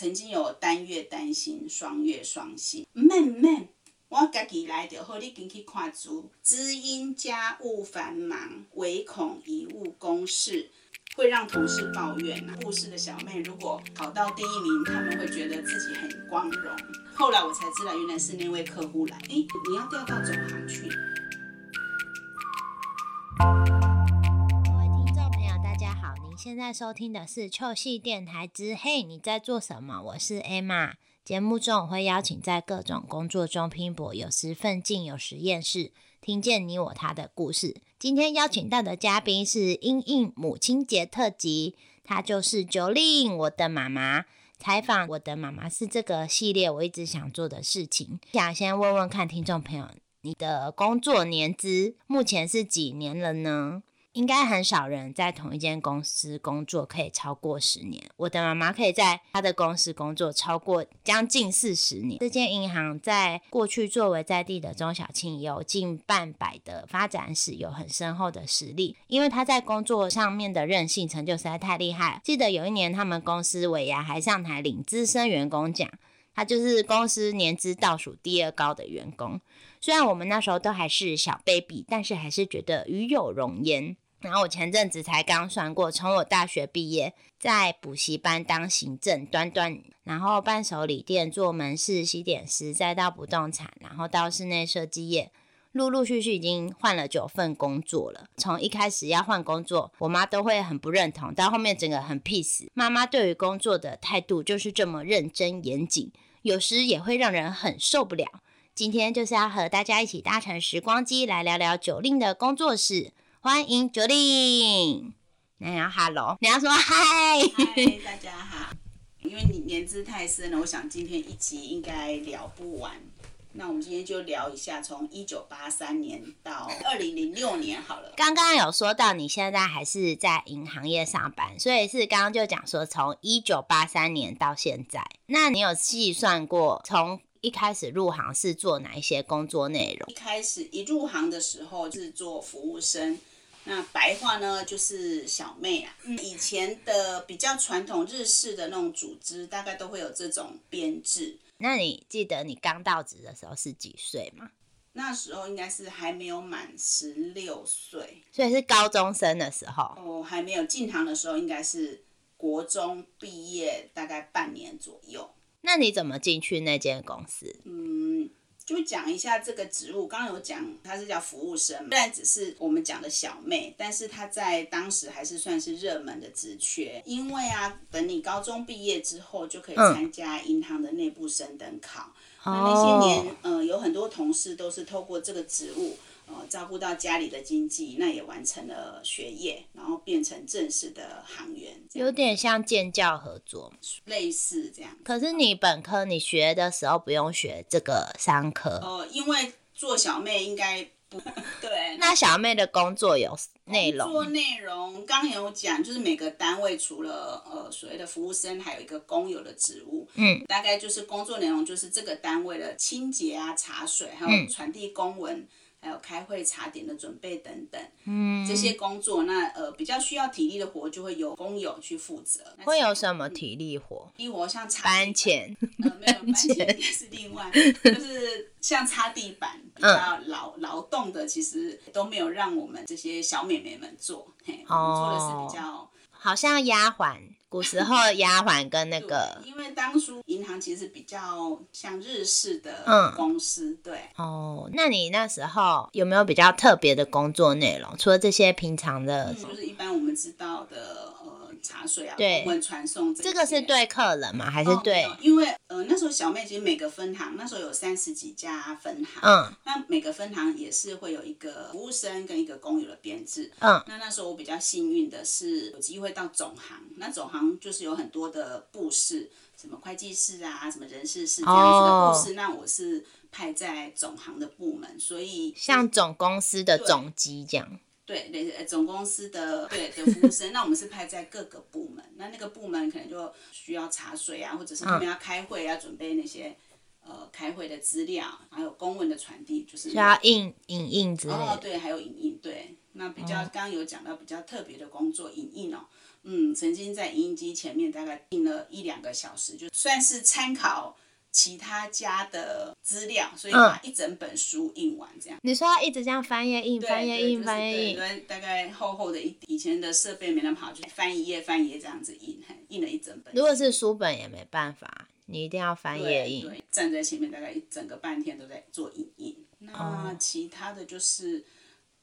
曾经有单月单薪、双月双薪。免免，我家己来就好，你进去看书。知因家务繁忙，唯恐贻误公事。会让同事抱怨呐。护士的小妹如果考到第一名，他们会觉得自己很光荣。后来我才知道，原来是那位客户来，哎，你要调到总行去。现在收听的是秋系电台之嘿，你在做什么？我是 Emma。节目中我会邀请在各种工作中拼搏，有时奋进，有时厌世，听见你我他的故事。今天邀请到的嘉宾是英英母亲节特辑，她就是 Jolin，我的妈妈。采访我的妈妈是这个系列我一直想做的事情。想先问问看听众朋友，你的工作年资目前是几年了呢？应该很少人在同一间公司工作可以超过十年。我的妈妈可以在她的公司工作超过将近四十年。这间银行在过去作为在地的中小企有近半百的发展史，有很深厚的实力。因为他在工作上面的韧性成就实在太厉害。记得有一年他们公司尾牙还上台领资深员工奖，他就是公司年资倒数第二高的员工。虽然我们那时候都还是小 baby，但是还是觉得与有荣焉。然后我前阵子才刚算过，从我大学毕业，在补习班当行政，端端，然后伴手礼店做门市西点师，再到不动产，然后到室内设计业，陆陆续续已经换了九份工作了。从一开始要换工作，我妈都会很不认同，到后面整个很 peace。妈妈对于工作的态度就是这么认真严谨，有时也会让人很受不了。今天就是要和大家一起搭乘时光机来聊聊九令的工作室。欢迎 Jolin，你要 Hello，你要说嗨，嗨，大家好。因为你年资太深了，我想今天一集应该聊不完。那我们今天就聊一下，从一九八三年到二零零六年好了。刚刚有说到你现在还是在银行业上班，所以是刚刚就讲说从一九八三年到现在，那你有计算过从？一开始入行是做哪一些工作内容？一开始一入行的时候是做服务生，那白话呢就是小妹啊。以前的比较传统日式的那种组织，大概都会有这种编制。那你记得你刚到职的时候是几岁吗？那时候应该是还没有满十六岁，所以是高中生的时候。哦，还没有进行的时候，应该是国中毕业大概半年左右。那你怎么进去那间公司？嗯，就讲一下这个职务。刚刚有讲，他是叫服务生，虽然只是我们讲的小妹，但是他在当时还是算是热门的职缺。因为啊，等你高中毕业之后，就可以参加银行的内部升等考。那那些年，嗯，有很多同事都是透过这个职务。呃，照顾到家里的经济，那也完成了学业，然后变成正式的行员，有点像建教合作，类似这样。可是你本科你学的时候不用学这个商科哦，因为做小妹应该不 对。那小妹的工作有内容？做内容刚有讲，就是每个单位除了呃所谓的服务生，还有一个工友的职务，嗯，大概就是工作内容就是这个单位的清洁啊、茶水，还有传递公文。还有开会茶点的准备等等，嗯，这些工作，那呃比较需要体力的活，就会由工友去负责。会有什么体力活？体力活像擦搬钱，呃没有 搬钱是另外，就是像擦地板比较劳劳动的，其实都没有让我们这些小美眉们做，嘿，我们做的是比较，好像丫鬟。古时候丫鬟跟那个，因为当初银行其实比较像日式的公司，对。哦，那你那时候有没有比较特别的工作内容？除了这些平常的，就是一般我们知道的。茶水啊，对，我们传送这个是对客人吗？还是对？因为呃那时候小妹其实每个分行那时候有三十几家分行，嗯，那每个分行也是会有一个服务生跟一个工友的编制，嗯，那那时候我比较幸运的是有机会到总行，那总行就是有很多的部室，什么会计室啊，什么人事室这样子的部室，那我是派在总行的部门，所以像总公司的总机这样。对，类总公司的对的服务生，那我们是派在各个部门，那那个部门可能就需要茶水啊，或者是他们要开会要准备那些呃开会的资料，还有公文的传递，就是需要印影印之类哦，的。对，还有影印，对，那比较刚刚有讲到比较特别的工作，影印哦，嗯，曾经在影印机前面大概印了一两个小时，就算是参考其他家的资料，所以把一整本书印完这样。你说要一直这样翻页印、翻页印、翻页印，大概厚厚的一以前的设备没那么好，就翻一页翻一页这样子印，嘿印了一整本。如果是书本也没办法，你一定要翻页印。对对，站在前面大概一整个半天都在做影印。那哦其他的就是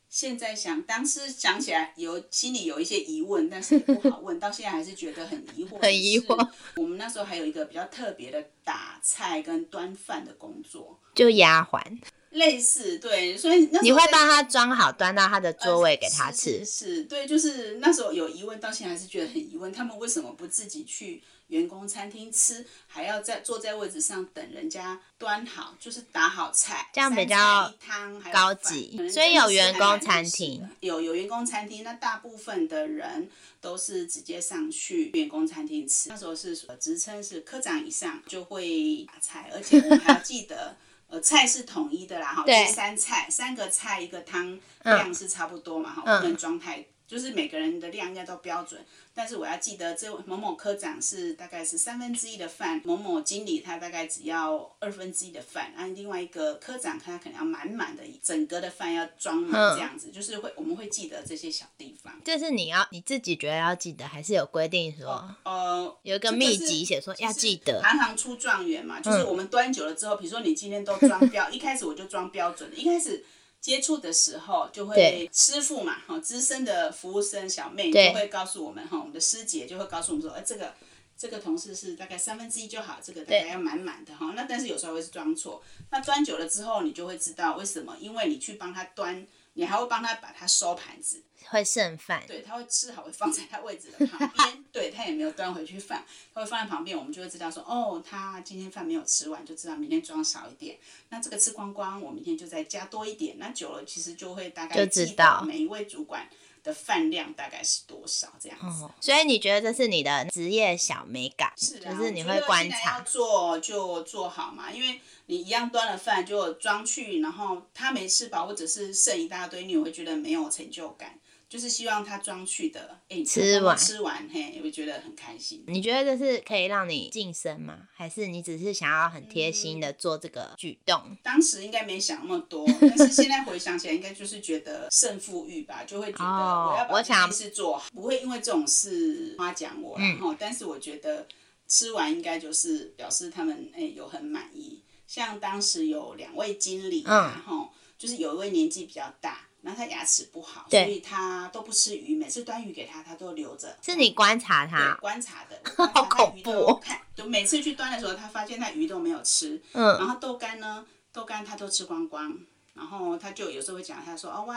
现在想，当时想起来有心里有一些疑问，但是不好问，到现在还是觉得很疑惑。很疑惑。我们那时候还有一个比较特别的打菜跟端饭的工作，就丫鬟，类似对，所以你会帮他装好，端到他的座位给他是吃。是是，对，就是那时候有疑问，到现在还是觉得很疑问，他们为什么不自己去员工餐厅吃，还要在坐在位置上等人家端好，就是打好菜，这样比较一汤还高级所以有员工餐厅有有员工餐厅，那大部分的人都是直接上去员工餐厅吃。那时候是呃职称是科长以上就会打菜，而且我们还要记得。呃，菜是统一的啦，哈，就是三菜，三个菜一个汤量是差不多嘛，哈、嗯不能装太，就是每个人的量应该都标准。但是我要记得，这位某某科长是大概是三分之一的饭，某某经理他大概只要二分之一的饭，然后另外一个科长他可能要满满的整个的饭要装满嗯这样子，就是会我们会记得这些小地方。这是你要你自己觉得要记得，还是有规定说呃，有一个秘籍写说要记得？行行出状元嘛，就是我们端久了之后，比如说你今天都装标，一开始我就装标准的，一开始接触的时候就会对师傅嘛，哈，资深的服务生小妹就会告诉我们哈，我们的师姐就会告诉我们说，哎、这个。这个同事是大概三分之一就好，这个大概要满满的哈。那但是有时候会是装错，那端久了之后，你就会知道为什么，因为你去帮他端，你还会帮他把它收盘子，会剩饭。对，他会吃好，会放在他位置的旁边。对他也没有端回去放，他会放在旁边，我们就会知道说，哦，他今天饭没有吃完，就知道明天装少一点。那这个吃光光，我明天就再加多一点。那久了，其实就会大概就知道每一位主管的饭量大概是多少这样子。哦，所以你觉得这是你的职业小美感，是啊，就是你会观察。做就做好嘛，因为你一样端了饭就装去，然后他没吃饱或者是剩一大堆，你会觉得没有成就感。就是希望他装去的，哎，吃完吃完，嘿，也会觉得很开心。你觉得这是可以让你晋升吗？还是你只是想要很贴心的做这个举动？当时应该没想那么多，但是现在回想起来，应该就是觉得胜负欲吧，就会觉得哦我要把这我想件事做好，不会因为这种事夸奖我，然后，但是我觉得吃完应该就是表示他们哎有很满意。像当时有两位经理，然后就是有一位年纪比较大。然后他牙齿不好，所以他都不吃鱼。每次端鱼给他，他都留着。是你观察他，观察的，我 观察他恐鱼怖看，就每次去端的时候，他发现他鱼都没有吃。嗯，然后豆干呢，豆干他都吃光光，然后他就有时候会讲，他说哦我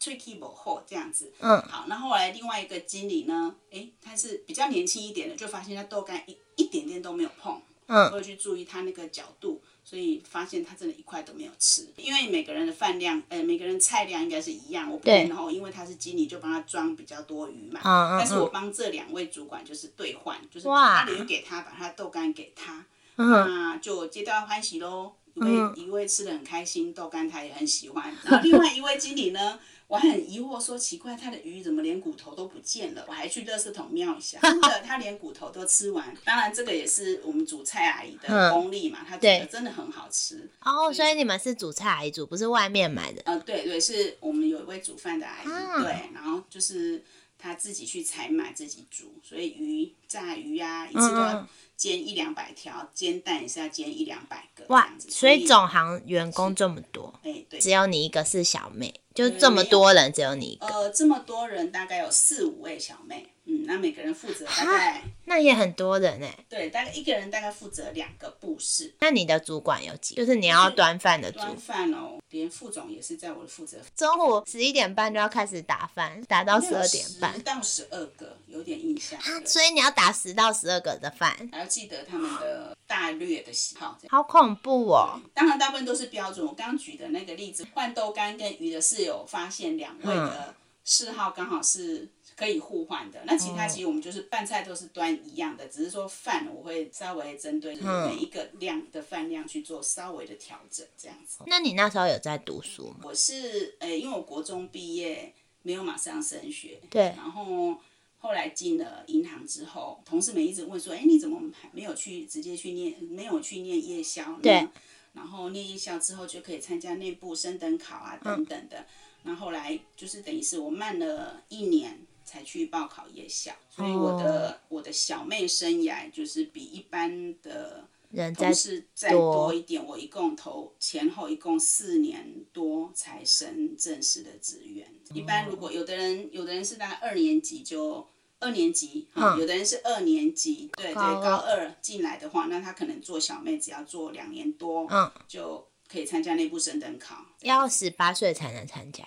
吹 key 不厚这样子。嗯好，那后来另外一个经理呢，诶，他是比较年轻一点的，就发现他豆干一一点点都没有碰。嗯我有去注意他那个角度，所以发现他真的一块都没有吃。因为每个人的饭量，呃，每个人菜量应该是一样，我不然后因为他是经理，就帮他装比较多鱼嘛。嗯嗯但是我嗯帮这两位主管就是兑换，就是他的鱼给他，把他豆干给他，嗯，那就皆大欢喜喽。一位、一位吃的很开心，豆干他也很喜欢。然后另外一位经理呢，我还很疑惑说，奇怪他的鱼怎么连骨头都不见了？我还去垃圾桶瞄一下，真的他连骨头都吃完。当然这个也是我们煮菜阿姨的嗯功力嘛，她煮对的真的很好吃。哦，所以你们是煮菜阿姨煮，不是外面买的。呃，对对，是我们有一位煮饭的阿姨，啊对，然后就是她自己去采买自己煮，所以鱼炸鱼啊，一次都要嗯煎一两百条，煎蛋也是要煎一两百个这哇。所以总行员工这么多，哎对。只有你一个是小妹，就这么多人只有你一个，呃，这么多人，大概有四五位小妹，嗯，那每个人负责大概那也很多人哎。对，大概一个人大概负责两个部室。那你的主管有几？就是你要端饭的主。端饭哦，连副总也是在我的负责，中午十一点半就要开始打饭，打到十二点半十，到十二个，有点印象。啊所以你要打十到十二个的饭，还要记得他们的大略的喜好，好恐怖哦！当然，大部分都是标准。我刚刚举的那个例子，换豆干跟鱼的是有发现两位的嗜好刚好是可以互换的。那其他其实我们就是饭菜都是端一样的，只是说饭我会稍微针对每一个量的饭量去做稍微的调整，这样子。那你那时候有在读书吗？我是呃，因为我国中毕业没有马上升学，对，然后后来进了银行之后，同事们一直问说，哎，你怎么还没有去直接去念，没有去念夜校呢？对。然后念夜校之后就可以参加内部升等考啊等等的。那后来就是等于是我慢了一年才去报考夜校，所以我的我的小妹生涯就是比一般的人同事再多一点。我一共投前后一共四年多才升正式的职员。一般如果有的人有的人是大概二年级就。二年级，有的人是二年级，对对，高二进来的话，那他可能做小妹，只要做两年多，嗯，就可以参加内部升等考。要十八岁才能参加？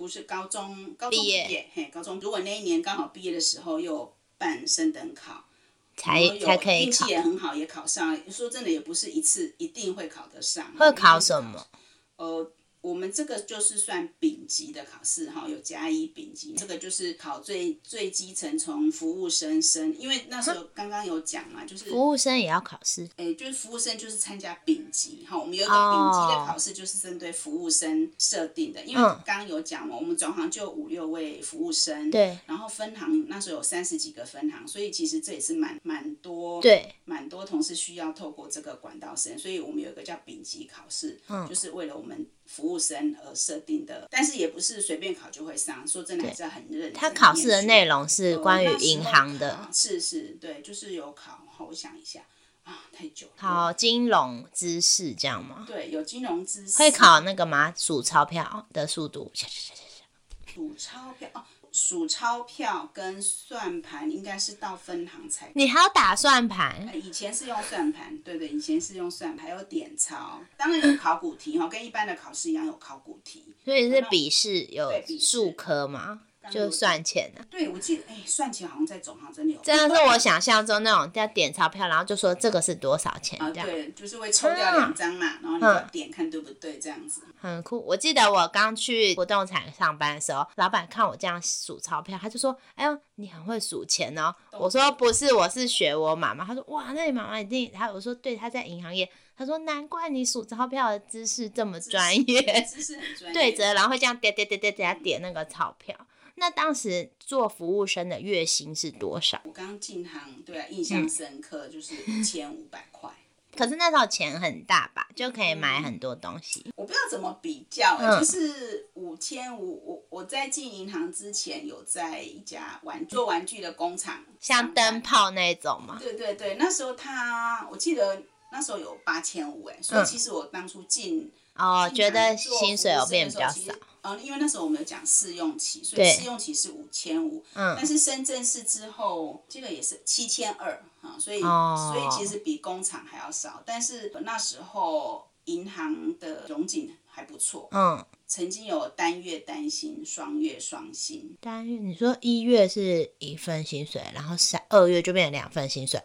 不是高中，高中毕业，嘿，高中如果那一年刚好毕业的时候又办升等考，才才可以运气也很好，也考上。说真的，也不是一次一定会考得上。会考什么？呃。我们这个就是算丙级的考试哈，有甲乙丙级，这个就是考最最基层，从服务生升，因为那时候刚刚有讲嘛，就是服务生也要考试，哎，就是服务生就是参加丙级哈，我们有一个丙级的考试，就是针对服务生设定的，因为刚刚有讲嘛，我们总行就五六位服务生，对，然后分行那时候有三十几个分行，所以其实这也是蛮蛮多，对，蛮多同事需要透过这个管道升，所以我们有一个叫丙级考试，嗯，就是为了我们。服务生而设定的，但是也不是随便考就会上。说真的，还是很认真。他考试的内容是关于银行的，是是，对，就是有考。好，我想一下啊，太久了。考金融知识这样吗？对，有金融知识。会考那个吗？数钞票的速度。数钞票。数钞票跟算盘应该是到分行才。你还要打算盘？以前是用算盘，对对，以前是用算盘，还有点钞。当然有考古题哈，跟一般的考试一样有考古题。所以是笔试有数科吗？就算钱的，对我记得，哎，算钱好像在总行真的有。真的是我想象中那种要点钞票，然后就说这个是多少钱这样。对，就是会抽掉两张嘛，然后你要点看对不对这样子。很酷，我记得我刚去不动产上班的时候，老板看我这样数钞票，他就说：“哎呦，你很会数钱哦。”我说：“不是，我是学我妈妈。”他说：“哇，那你妈妈一定……”他我说：“对，他在银行业。”他说：“难怪你数钞票的姿势这么专业，姿势很专 业。”对着，然后会这样点点点点点点那个钞票。那当时做服务生的月薪是多少？我刚进行，对啊，印象深刻，就是一千五百块。可是那时候钱很大吧，就可以买很多东西。我不知道怎么比较，就是五千五。我我在进银行之前，有在一家玩做玩具的工厂，像灯泡那种嘛？对对对，那时候他，我记得那时候有八千五，哎，所以其实我当初进哦，觉得薪水有变比较少。嗯，因为那时候我们有讲试用期，所以试用期是五千五。嗯。但是深圳市之后，这个也是七千二啊，所以所以其实比工厂还要少。但是那时候银行的融景还不错。嗯。曾经有单月单薪，双月双薪。单月你说一月是一份薪水，然后三二月就变成两份薪水，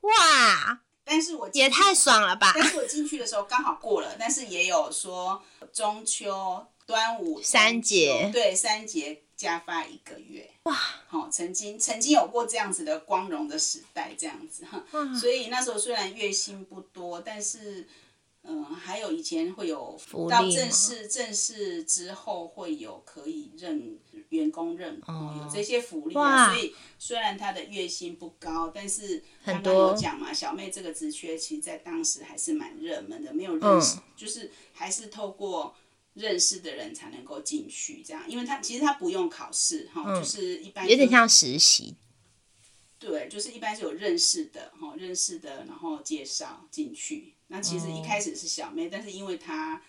哇！但是我也太爽了吧！但是我进去的时候刚好过了，但是也有说中秋。端午三节，对三节加发一个月哇！好，曾经曾经有过这样子的光荣的时代，这样子哈。所以那时候虽然月薪不多，但是嗯，还有以前会有到正式正式之后会有可以认员工认哦，有这些福利啊。所以虽然他的月薪不高，但是刚刚有讲嘛，小妹这个职缺其实在当时还是蛮热门的，没有认识，就是还是透过。认识的人才能够进去，这样，因为他其实他不用考试，哈，就是一般有点像实习，对，就是一般是有认识的，哈，认识的，然后介绍进去。那其实一开始是小妹，但是因为她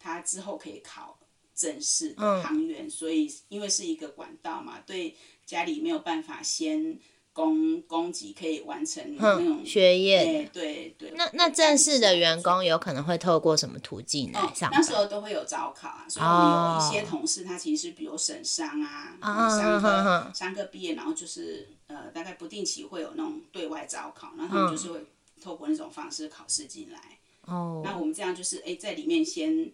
她之后可以考正式的行员，所以因为是一个管道嘛，对家里没有办法先。供供给可以完成那种学业，对对。那那正式的员工有可能会透过什么途径来上？那时候都会有招考啊，所以我们有一些同事，他其实是比如省商啊，商科商科毕业，然后就是呃大概不定期会有那种对外招考，然后他们就是会透过那种方式考试进来。哦。那我们这样就是哎在里面先。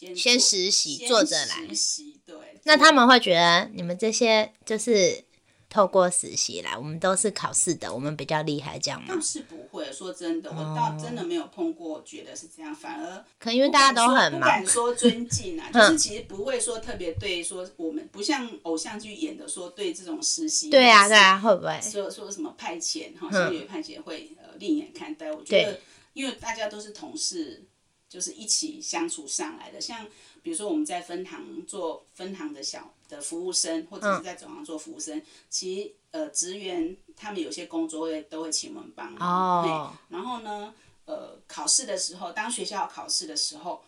先先实习先做着来实习对。那他们会觉得你们这些就是透过实习来，我们都是考试的，我们比较厉害，这样吗倒？是不会，说真的，我哦倒真的没有碰过，觉得是这样，反而可能因为大家都很忙不敢，说尊敬啊，嗯就是其实不会说特别对说我们不像偶像剧演的说对这种实习，对啊，对啊，会不会？说说什么派遣哈，嗯校园派遣会呃另眼看待。我觉得，因为大家都是同事，就是一起相处上来的。像比如说我们在分行做分行的小的服务生，或嗯者是在总行做服务生，其实呃职员他们有些工作会都会请我们帮忙。哦嘿然后呢，呃，考试的时候，当学校考试的时候。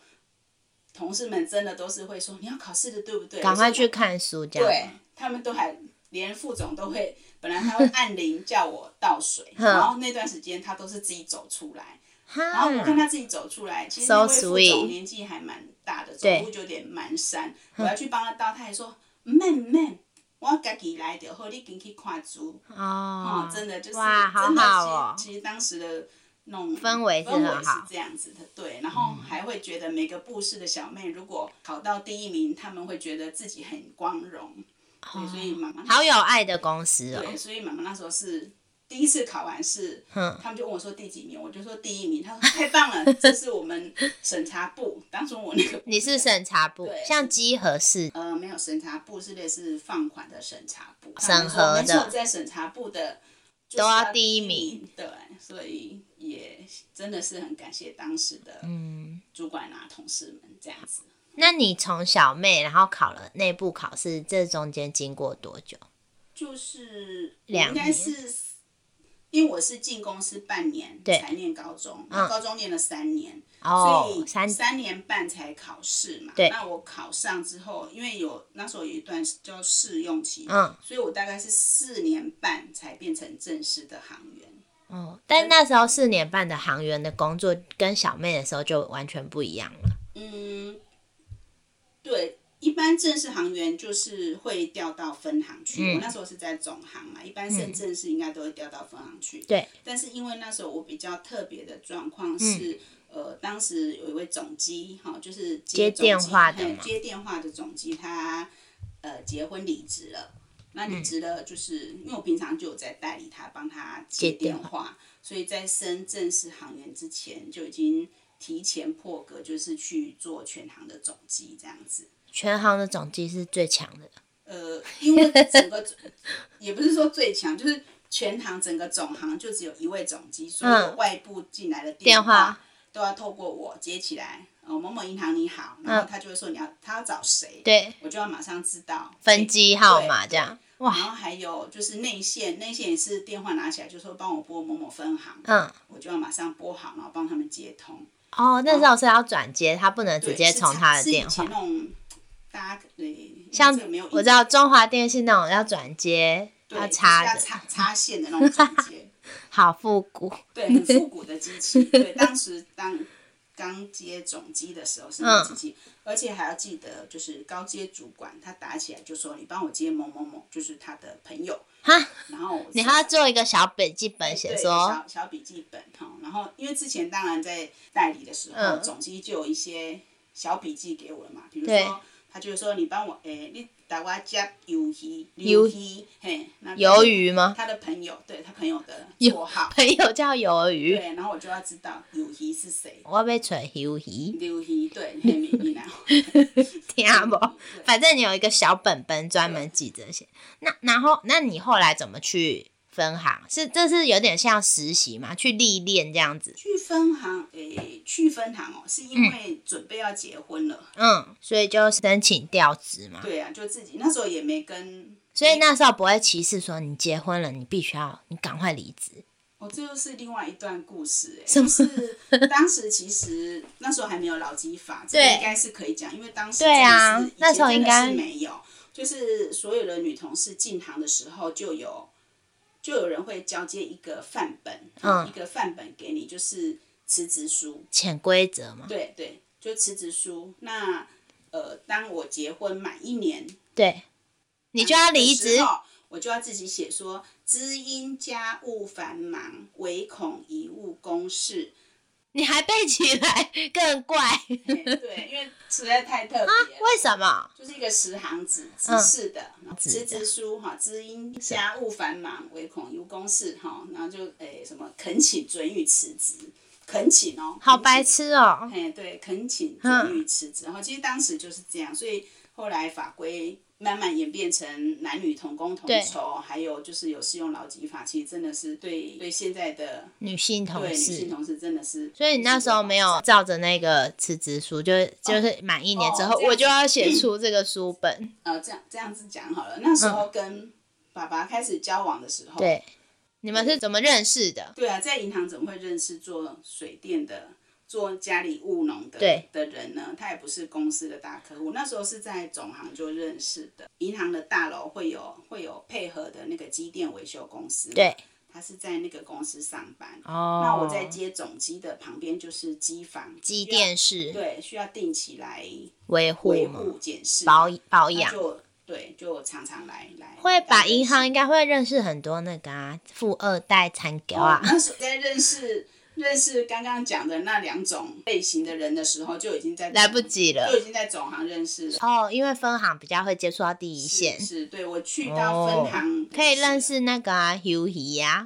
同事们真的都是会说你要考试的对不对？赶快去看书，这样对。他们都还连副总都会，本来他会按铃叫我倒水，然后那段时间他都是自己走出来，然后我看，他自己走出来，其实那位副总年纪还蛮大的，走对。路就有点蹒跚，我要去帮他倒，他还说免免，我家己来就好，你进去看书，哦哦，，真的就是哇，好真的好哦其实其实当时的那种氛围是氛围是很好。嗯这样子的，对，然后还会觉得每个部室的小妹如果考到第一名，他们会觉得自己很光荣，对，所以妈妈好有爱的公司哦。对，，所以妈妈那时候是第一次考完试，嗯他们就问我说第几名，我就说第一名，他说 太棒了，这是我们审查部，当初我那个你是审查部对，像稽核是呃没有审查部是类似放款的审查部，审核的。在审查部的都要第第一名。名，对，所以也真的是很感谢当时的嗯。主管啊同事们这样子。那你从小妹，然后考了内部考试，这中间经过多久？就是两应该是，因为我是进公司半年才念高中，那高中念了三年，所以，哦三三年半才考试嘛。对那我考上之后，因为有那时候有一段叫试用期，嗯所以我大概是四年半才变成正式的行员。哦，但那时候四年半的航员的工作跟小妹的时候就完全不一样了。嗯，对，一般正式行员就是会调到分行去。嗯我那时候是在总行嘛，一般升正式应该都会调到分行去。对，但是因为那时候我比较特别的状况是，嗯呃，当时有一位总机，哈，就是接电话的嘛接电话的总机，他呃结婚离职了。那离职了，就是、因为我平常就有在代理他，帮他接接电电话，所以在升正式行员之前就已经提前破格，就是去做全行的总机这样子。全行的总机是最强的。呃，因为整个 也不是说最强，就是全行整个总行就只有一位总机，所有嗯外部进来的电话话都要透过我接起来。哦，某某银行你好，然后他就会说你要他要找谁，嗯对，我就要马上知道分机号码对这样。哇然哇，后还有就是内线，内线也是电话拿起来就说帮我拨某某分行，嗯，我就要马上拨好，然后帮他们接通。哦，那时候是要转接，他不能直接从是是以他的电话。前那种大家对像我知道中华电信那种要转接要插的，要插插线的那种转接。好复古。对，很复古的机器。对，当时当刚接总机的时候是那机器，而且还要记得，就是高阶主管他打起来就说你帮我接某某某，就是他的朋友。哈，然后你还要做一个小笔记本，写对说小小笔记本哈。然后因为之前当然在代理的时候，嗯总机就有一些小笔记给我了嘛，比如对说。他就说：“你帮我，诶、你打我接鱿鱼，鱿鱼，嘿，那鱿鱼吗？他的朋友，对他朋友的有绰号，朋友叫鱿鱼，对，然后我就要知道鱿鱼是谁。我要找鱿鱼，鱿鱼对，黑米米然后听不？反正你有一个小本本专门记这些。那然后，那你后来怎么去分行？是这是有点像实习嘛，去历练这样子。去分行，诶、去分行哦，是因为准备要结婚了。嗯，所以就申请调职嘛。对啊，就自己那时候也没跟，所以那时候不会歧视说你结婚了，你必须要你赶快离职。哦，这又是另外一段故事、诶，什么就是当时其实那时候还没有劳基法，这个对应该是可以讲，因为当时对啊那时候应该没有，就是所有的女同事进行的时候就有。就有人会交接一个范本，嗯一个范本给你，就是辞职书，潜规则嘛。对对，就辞职书。那呃，当我结婚满一年，对，你就要离职我就要自己写说，知因家务繁忙，唯恐贻误公事，你还背起来更怪，对，因为实在太特别啊。为什么？就是一个十行字，直嗯式的，直直直书哈，知音家务繁忙，唯恐有公事哈，然后就诶、什么恳请准予辞职，恳请哦，好白痴哦、哎，对，恳请嗯准予辞职。然后其实当时就是这样，所以后来法规慢慢演变成男女同工同酬，还有就是有适用劳基法，其实真的是对对现在的女性同对女事性。同事真的是。所以你那时候没有照着那个辞职书，就就是满一年之后，我就要写出这个书本。呃这样这样子讲好了，那时候跟爸爸开始交往的时候，嗯对，你们是怎么认识的？对啊，在银行怎么会认识做水电的、做家里务农的对的人呢？他也不是公司的大客户，那时候是在总行就认识的。银行的大楼会有会有配合的那个机电维修公司，对，他是在那个公司上班。哦，那我在接总机的旁边就是机房，机电室对，需要定期来维护，维护检视保保养。就对，就常常来来会把银行应该会认识很多那个啊，富二代残狗啊哦，那时候在认识认识刚刚讲的那两种类型的人的时候，就已经在来不及了。就已经在总行认识了。哦，因为分行比较会接触到第一线，是是，对我去到分行、哦可以认。识那个啊，U 姨呀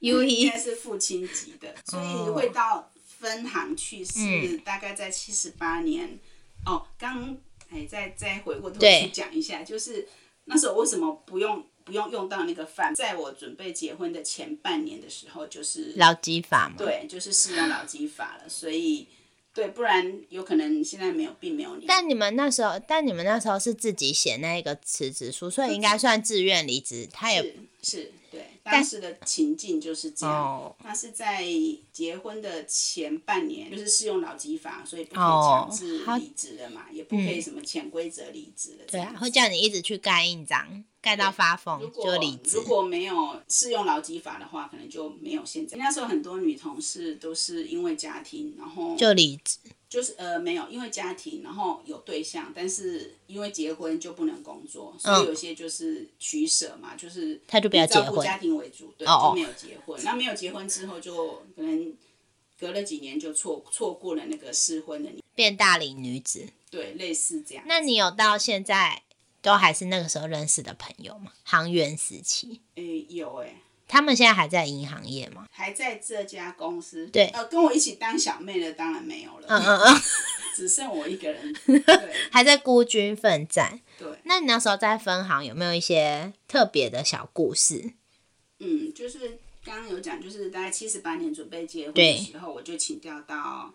，U 应姨该是父亲级的，所以会到分行去是嗯。大概在七十八年。哦，刚哎，再再回过头去讲一下，就是那时候为什么不用不用用到那个饭？在我准备结婚的前半年的时候，就是劳基法嘛，对，就是适用劳基法了，所以对，不然有可能现在没有，并没有你。但你们那时候，但你们那时候是自己写那个辞职书，所以应该算自愿离职。他也是是，对，当时的情境就是这样。哦他是在结婚的前半年，就是适用劳基法，所以不可以哦强制离职的嘛，也不可以什么潜规则离职了。对啊，会叫你一直去盖印章，盖到发疯就离职如。果没有适用劳基法的话，可能就没有现在。那时候很多女同事都是因为家庭，然后就离职，就是呃没有，因为家庭，然后有对象，但是因为结婚就不能工作，所以有些就是取舍嘛，就是嗯他就不要结婚顾家庭为主，对，就没有结婚。那没有结婚之后，就可能隔了几年就错错过了那个适婚的年，变大龄女子。对，类似这样。那你有到现在都还是那个时候认识的朋友嘛？航员时期，诶有诶，他们现在还在银行业吗？还在这家公司，对呃，跟我一起当小妹的当然没有了，嗯嗯嗯，只剩我一个人，对还在孤军奋战。对。那你那时候在分行有没有一些特别的小故事？嗯，就是刚刚有讲，就是大概七十八年准备结婚的时候，我就请调到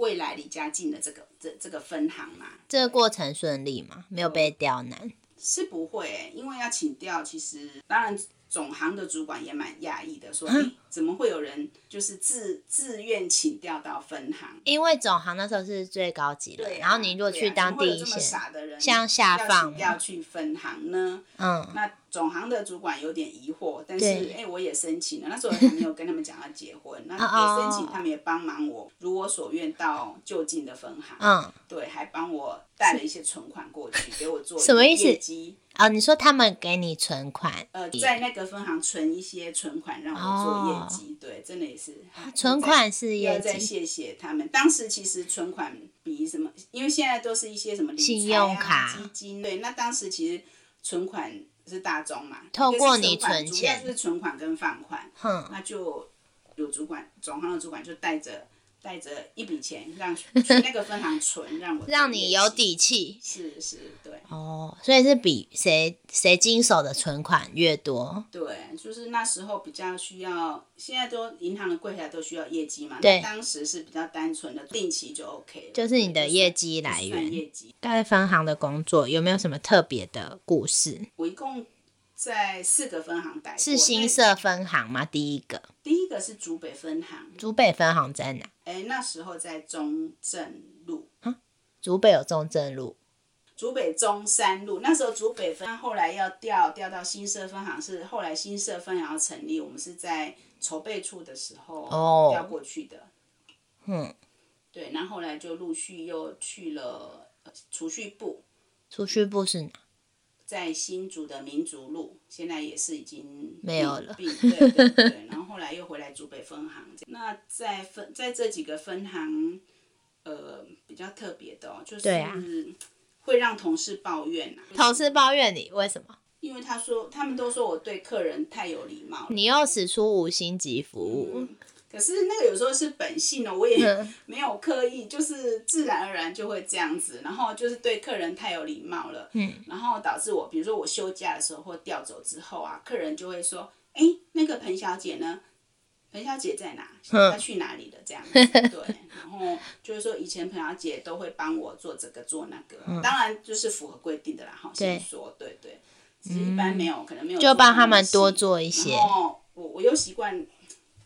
未来离家近的这个这这个分行嘛，这个过程顺利吗？没有被刁难？是不会、欸，因为要请调，其实当然总行的主管也蛮讶异的，说，怎么会有人就是自自愿请调到分行？因为总行那时候是最高级的，啊然后你如果去当第一线，傻的人像下放要去分行呢？嗯，那总行的主管有点疑惑，但是对。哎、我也申请了，那时候还没有跟他们讲要结婚，那哦也申请，他们也帮忙我如我所愿到就近的分行，嗯，对，还帮我带了一些存款过去给我做什么意思哦，你说他们给你存款，呃，在那个分行存一些存款让我做业绩，对，真的也是存款是要业绩，再谢谢他们。当时其实存款比什么，因为现在都是一些什么理信用卡基金，对，那当时其实存款是大宗嘛，透过你存钱主要是存款跟放款，哼，那就有主管总行的主管就带着带着一笔钱让去那个分行存，让我让你有，底气是是，对。哦，所以是比谁谁经手的存款越多，对，就是那时候比较需要，现在都银行的柜台都需要业绩嘛，对当时是比较单纯的定期就 OK 了，就是你的业绩来源。业绩。在分行的工作有没有什么特别的故事？我一共在四个分行待过，是新那社分行吗？第一个，第一个是竹北分行，竹北分行在哪？哎，那时候在中正路。竹北有中正路，竹北中山路，那时候竹北分后来要调调到新社分行，是后来新社分行要成立，我们是在筹备处的时候哦调过去的。嗯，对，那后来就陆续又去了呃储蓄部，储蓄部是哪？在新竹的民族路，现在也是已经没有了对对对，然后后来又回来竹北分行。那在分在这几个分行，呃，比较特别的哦，就是会让同事抱怨啊，同事抱怨你为什么？因为他说他们都说我对客人太有礼貌了。你又使出五星级服务，可是那个有时候是本性哦，我也嗯。没有刻意，就是自然而然就会这样子，然后就是对客人太有礼貌了，嗯，然后导致我，比如说我休假的时候或调走之后啊，客人就会说，哎，那个彭小姐呢？彭小姐在哪？嗯。她去哪里了？这样子，对，然后就是说以前彭小姐都会帮我做这个做那个，当然就是符合规定的啦，哈，嗯对。先说，对对，只是一般没有，可能没有就帮他们多做一些。然后我我又习惯，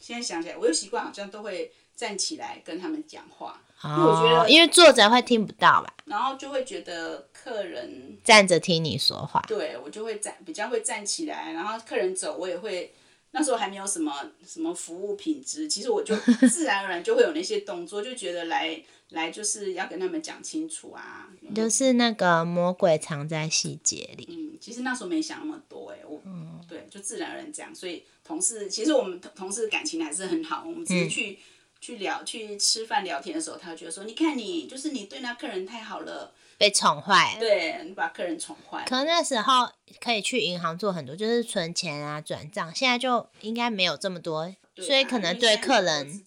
现在想起来，我又习惯好像都会站起来跟他们讲话，因为我觉得哦，因为坐着会听不到吧？然后就会觉得客人站着听你说话。对我就会站比较会站起来，然后客人走我也会。那时候还没有什么什么服务品质，其实我就 自然而然就会有那些动作，就觉得来来就是要跟他们讲清楚啊。就是那个魔鬼藏在细节里。嗯，其实那时候没想那么多哎、我、嗯对，就自然而然这样，所以同事其实我们同同事感情还是很好，我们嗯只是去、去聊去吃饭聊天的时候，他会觉得说，你看你就是你对那客人太好了，被宠坏了。对你把客人宠坏了。可能那时候可以去银行做很多，就是存钱啊、转账，现在就应该没有这么多，啊所以可能对客人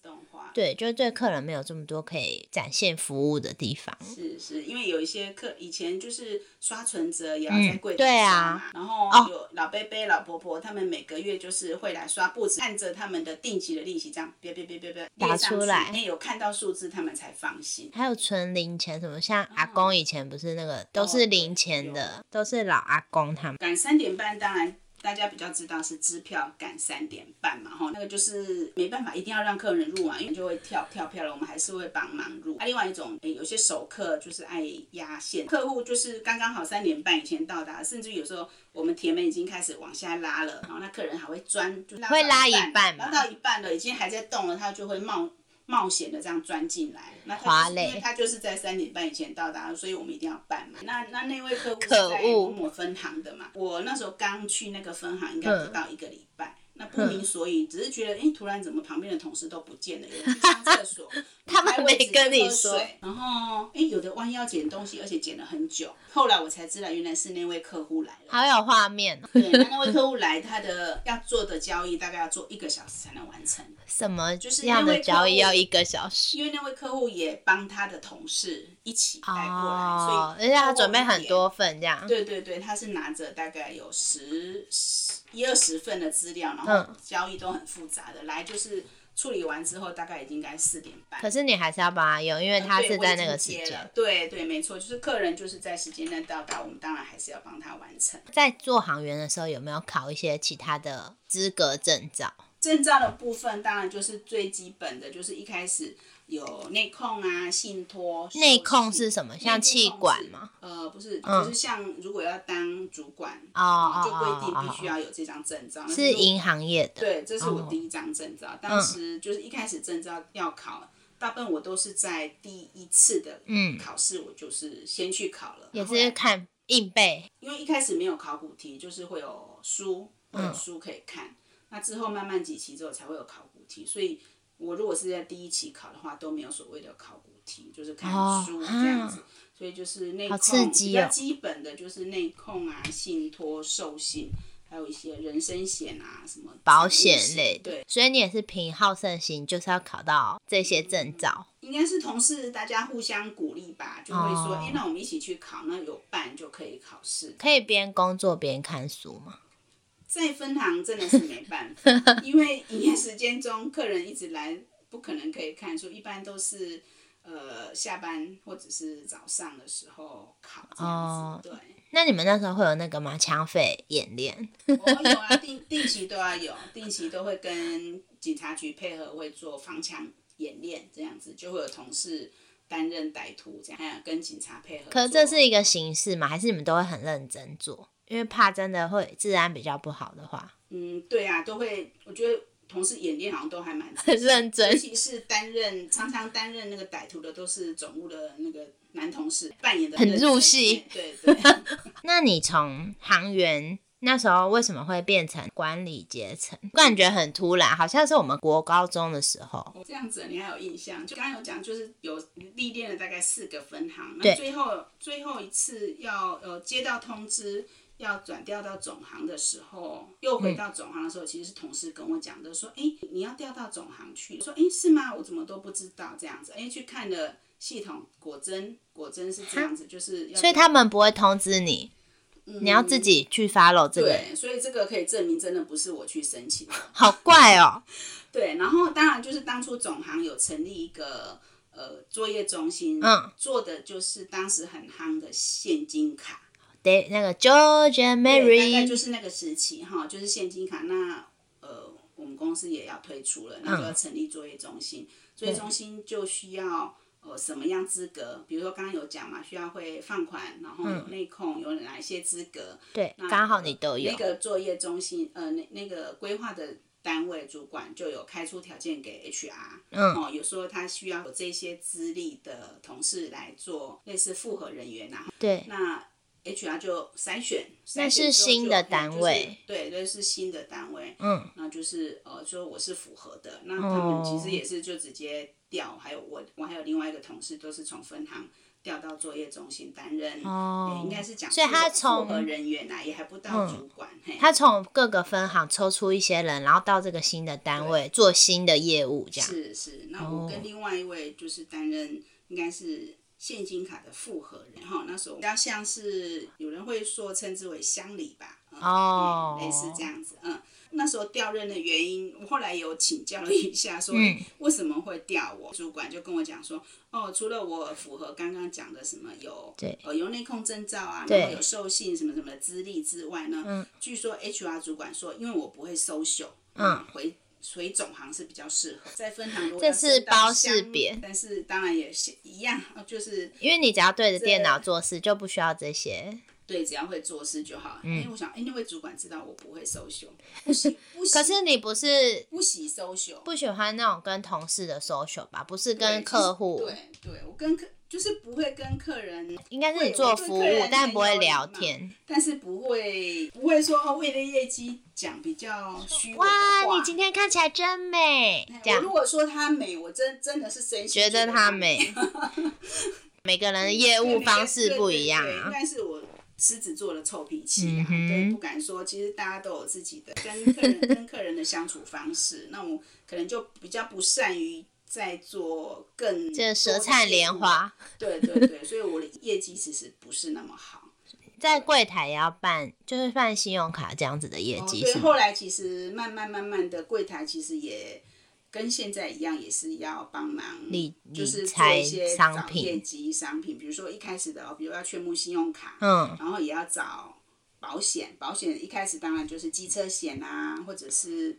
对，就是对客人没有这么多可以展现服务的地方。是是，因为有一些客以前就是刷存折也要嗯在柜台对啊，然后哦有老伯伯、老婆婆，他们每个月就是会来刷簿子，看着他们的定期的利息这样别别别别别打出来哎，有看到数字他们才放心。还有存零钱什么，像阿公以前不是那个都是零钱的，都是老阿公他们。赶三点半，当然大家比较知道是支票赶三点半嘛，哈，那个就是没办法，一定要让客人入啊，因为就会跳跳票了，我们还是会帮忙入。啊，另外一种，诶有些熟客就是爱压线，客户就是刚刚好三点半以前到达，甚至有时候我们铁门已经开始往下拉了，然后那客人还会钻，就拉会拉一一半吗拉到一半了，已经还在动了，他就会冒。冒险的这样钻进来，那他因为他就是在三点半以前到达，所以我们一定要办嘛。那那那位客户是可在恶某某分行的嘛，我那时候刚去那个分行，应该嗯不到一个礼拜。那不明所以，只是觉得，哎、突然怎么旁边的同事都不见了？有人去上厕所，他们离开位置没跟你去喝说然后，哎、有的弯腰捡东西，而且捡了很久。后来我才知道，原来是那位客户来了。好有画面哦，对，那那位客户来，他的要做的交易大概要做一个小时才能完成。什么就是样的那位交易要一个小时因为那位客户也帮他的同事一起带过来，哦，所以人家他准备很多份这样。对对对，他是拿着大概有十十一二十份的资料，然嗯后交易都很复杂的，来就是处理完之后大概已经该四点半。可是你还是要帮他用，因为他是在那个时间。对对，没错，就是客人就是在时间内到达，我们当然还是要帮他完成。在做行员的时候，有没有考一些其他的资格证照？证照的部分当然就是最基本的，就是一开始有内控啊、信托。内控是什么？像气管吗？呃，不是，嗯就是像如果要当主管，哦就规定必须要有这张证照。那是银行业的。对，这是我哦第一张证照。当时就是一开始证照要考，大部分我都是在第一次的嗯考试，我就是先去考了。也是看硬背。因为一开始没有考古题，就是会有书，有书可以看。那之后慢慢几期之后才会有考古题，所以我如果是在第一期考的话，都没有所谓的考古题，就是看哦书这样子。所以就是内好控刺激哦比较基本的就是内控啊、信托、授信，还有一些人身险啊什么保险类的对，，所以你也是凭好胜心，就是要考到这些证照。应该是同事大家互相鼓励吧，就会说，哦哎、那我们一起去考，那有伴就可以考试。可以边工作边看书吗？在分行真的是没办法，因为营业时间中客人一直来，不可能可以看书，一般都是呃下班或者是早上的时候考这样子。对，那你们那时候会有那个吗？枪匪演练？我 有啊，定定期都要有，定期都会跟警察局配合，会做防枪演练，这样子就会有同事担任歹徒，这样还有跟警察配合。可是这是一个形式吗？还是你们都会很认真做？因为怕真的会治安比较不好的话，嗯，对啊，都会，我觉得同事演练好像都还蛮很认真尤其是担任常常担任那个歹徒的都是总务的那个男同事，扮演的很入戏对对。那你从航员那时候为什么会变成管理阶层？感觉很突然，好像是我们国高中的时候。这样子你还有印象？就刚刚有讲，就是有历练了大概四个分行，对那最后最后一次要呃接到通知。要转调到总行的时候，又回到总行的时候，其实是同事跟我讲的，说：“哎、你要调到总行去。”我说：“哎、是吗？我怎么都不知道这样子。”哎，去看了系统，果真果真是这样子，就是要所以他们不会通知你，你要自己去 follow 这个，对，所以这个可以证明真的不是我去申请。好怪哦。对，然后当然就是当初总行有成立一个呃作业中心，嗯，做的就是当时很夯的现金卡，对，那个 George and 对，大概 Mary，就是那个时期哈，就是现金卡。那呃，我们公司也要推出了，那就要成立作业中心。作业中心就需要呃什么样资格？比如说刚刚有讲嘛，需要会放款，然后有内控，有哪一些资格？对，那刚好你都有那。个作业中心，呃，那那个规划的单位主管就有开出条件给 HR，嗯哦，有时候他需要有这些资历的同事来做类似复合人员啊，对，那 HR 就筛选，那是新的单位，就是对，那，是新的单位，嗯，那就是呃，说我是符合的，那他们其实也是就直接调，还有我，我还有另外一个同事都是从分行调到作业中心担任，哦也应该是讲所以他从复合人员啊，也还不到主管，嘿，他从各个分行抽出一些人，然后到这个新的单位做新的业务，这样。是是，那我跟另外一位就是担任应该是现金卡的复合人哈，那时候比较像是有人会说称之为乡里吧，嗯哦嗯类似这样子，嗯。那时候调任的原因，我后来有请教了一下，说、嗯为什么会调我？主管就跟我讲说，哦，除了我符合刚刚讲的什么有对呃有内控证照啊，对然后有授信什么什么的资历之外呢，据说 HR 主管说，因为我不会 social，嗯，回回总行是比较适合，在分行如果这是包识乡别但是当然也是一样，就是因为你只要对着电脑做事，就不需要这些。对，只要会做事就好。嗯因为我想，哎，那位主管知道我不会 social，不喜不喜 可是你不是不喜 social，不喜欢那种跟同事的 social 吧？不是跟客户，对对，我跟客就是不会跟客人，应该是你做服务但不会聊天。但是不会不会说哦，为了业绩讲比较虚伪哇，你今天看起来真美，这样如果说她美，我真真的是真心觉得她她美。每个人的业务方式不一样啊。该是我狮子座的臭脾气啊，嗯哼对，不敢说。其实大家都有自己的跟客人跟客人的相处方式，那我可能就比较不善于在做更这舌灿。莲花，对对对，所以我的业绩其实不是那么好。在柜台也要办，就是办信用卡这样子的业哦，对，绩所以？后来其实慢慢慢慢的柜台其实也跟现在一样，也是要帮忙理就是做一些找商品业绩商品，比如说一开始的哦，比如要劝募信用卡，嗯，然后也要找保险，保险一开始当然就是机车险啊，或者是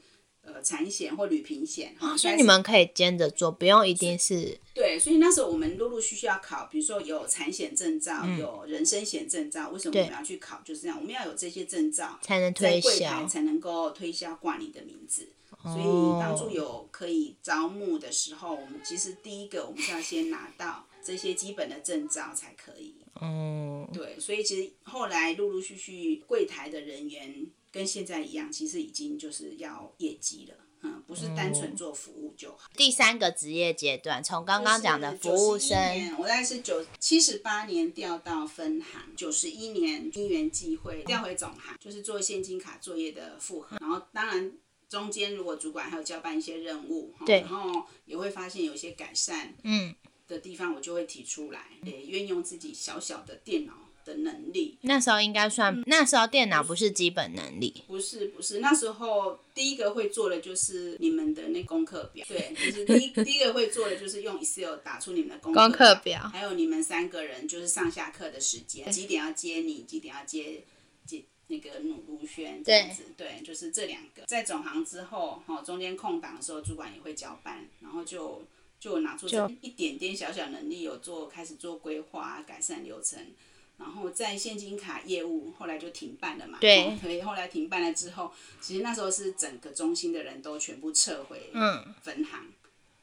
呃产险或旅平险。哈哦所以你们可以兼着做，不用一定是对，所以那时候我们陆陆续续要考，比如说有产险证照，嗯有人身险证照，为什么我们要去考？就是这样，我们要有这些证照，才能推销。才能够推销挂你的名字。所以哦当初有可以招募的时候，我们其实第一个我们是要先拿到这些基本的证照才可以。嗯，对，所以其实后来陆陆续续柜台的人员跟现在一样，其实已经就是要业绩了，嗯，不是单纯做服务就好。第三个职业阶段，从刚刚讲的服务生，我大概是九七十八年调到分行，九十一年因缘际会调回总行，就是做现金卡作业的复合，然后当然。中间如果主管还有交办一些任务，对然后也会发现有一些改善嗯，的地方，我就会提出来，也运用自己小小的电脑的能力，那时候应该算，那时候电脑不是基本能力，不是不是，那时候第一个会做的就是你们的那功课表，对，就是第一 第一个会做的就是用 Excel 打出你们的功功课表。还有你们三个人就是上下课的时间，几点要接你，几点要接接那个努如轩这样子，对，就是这两个。在总行之后，哈，中间空档的时候，主管也会交班，然后就就拿出这一点点小小能力，有做开始做规划、改善流程。然后在现金卡业务后来就停办了嘛，对哦所以后来停办了之后，其实那时候是整个中心的人都全部撤回嗯，分行，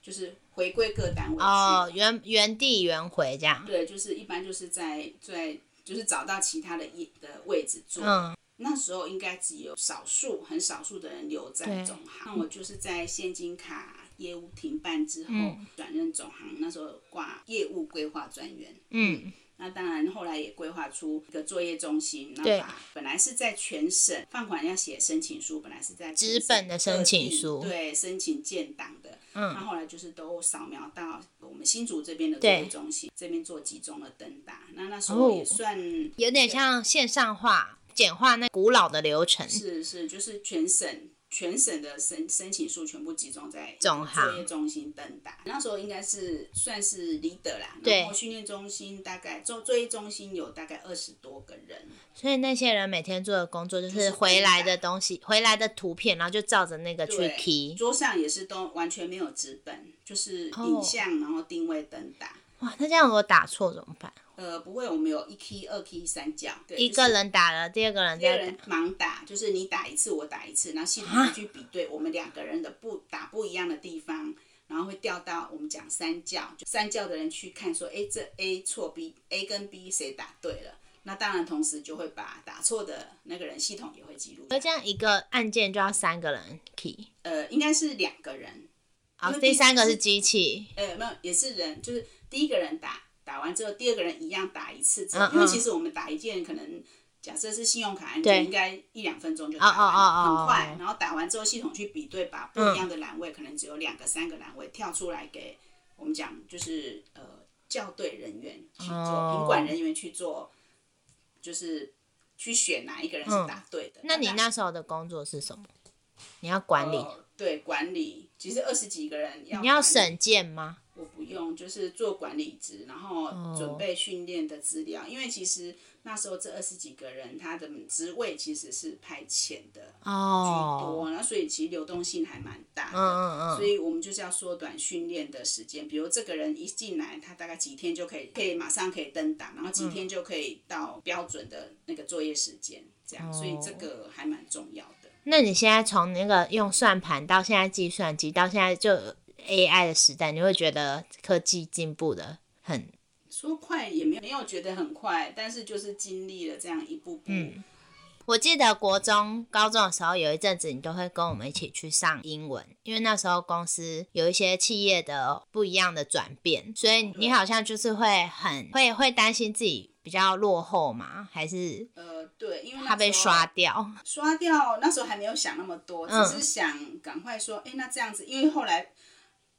就是回归各单位。哦，原原地原回这样，对，就是一般就是在在就是找到其他的业的位置做。嗯，那时候应该只有少数很少数的人留在对总行。那我就是在现金卡业务停办之后嗯转任总行，那时候挂业务规划专员。嗯，那当然，后来也规划出一个作业中心，那本来是在全省放款要写申请书，本来是在全纸本的申请书对，申请建档的。嗯那后来就是都扫描到我们新竹这边的作业中心，这边做集中的登打。那那时候也哦算、有点像线上化、简化那古老的流程。是是，就是全省全省的申申请数全部集中在总行作业中心登打。那时候应该是算是 leader 啦，对然后训练中心大概作作业中心有大概二十多个人。所以那些人每天做的工作就就是是回来的东西、回来的图片，然后就照着那个去对 key。桌上也是都完全没有纸本，就是哦影像，然后定位登打。哇，那这样如果打错怎么办？呃，不会，我们有一 key、二 key、三角，对，一个人打了，第二个人再第二人盲打，就是你打一次，我打一次，然后系统会去比对我们两个人的不打不一样的地方，然后会调到我们讲三教，就三教的人去看说，哎，这 A 错 B，A 跟 B 谁打对了？那当然，同时就会把打错的那个人系统也会记录。那这样一个按键就要三个人 key。呃，应该是两个人，好，第三个是是机器。呃，没有，也是人，就是第一个人打，打完之后，第二个人一样打一次因为其实我们打一件可能。假设是信用卡案对件，应该一两分钟就打完了，哦哦哦哦很快。然后打完之后，系统去比对，把不一样的栏位，可能只有两个、三个栏位跳出来给我们讲，就是呃校对人员去做，管人员去做，就是去选哪一个人是打对的。嗯那你那时候的工作是什么？你要管理，呃对管理，其实二十几个人要你要审件吗？我不用，就是做管理职，然后准备训练的资料。因为其实那时候这二十几个人，他的职位其实是派遣的居哦，多，然后所以其实流动性还蛮大的。嗯嗯嗯所以我们就是要缩短训练的时间，比如这个人一进来，他大概几天就可以，可以马上可以登档，然后几天就可以到标准的那个作业时间，这样，所以这个还蛮重要的。那你现在从那个用算盘到现在计算机，到现在就 AI 的时代，你会觉得科技进步的很说快也没有没有觉得很快，但是就是经历了这样一步步。嗯我记得国中、高中的时候，有一阵子你都会跟我们一起去上英文，因为那时候公司有一些企业的不一样的转变，所以你好像就是会很会会担心自己比较落后嘛，还是呃，对，因为那怕被刷掉？刷掉，那时候还没有想那么多，嗯只是想赶快说，哎、那这样子，因为后来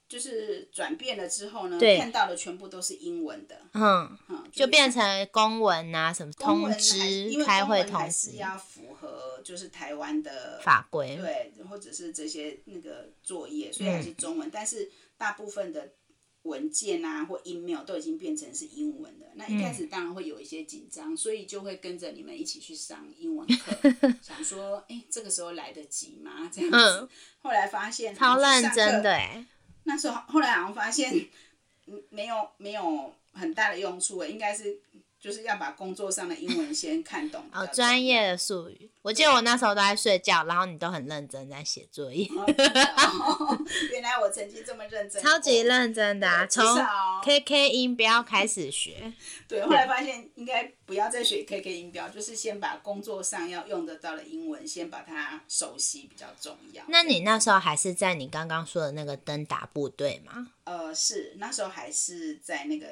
就是转变了之后呢，对看到的全部都是英文的，嗯，嗯，就是变成公文啊，什么通文还知因、为开会公文还通知、是要符合就是台湾的法规。对，或者是这些那个作业，所以还是中文，但是大部分的文件啊或 email 都已经变成是英文的。那一开始当然会有一些紧张，所以就会跟着你们一起去上英文课，想说，哎、这个时候来得及吗？这样子。嗯后来发现超认真的哎，那时候后来好像发现，嗯，没有没有很大的用处诶，应该是就是要把工作上的英文先看懂。哦，专业的术语。我记得我那时候都在睡觉，然后你都很认真在写作业，哦 原来我曾经这么认真过，超级认真的啊！从 KK 音标开始学。对，后来发现应该不要再学 KK 音标，就是先把工作上要用得到的英文先把它熟悉比较重要。那你那时候还是在你刚刚说的那个登打部队吗？呃是那时候还是在那个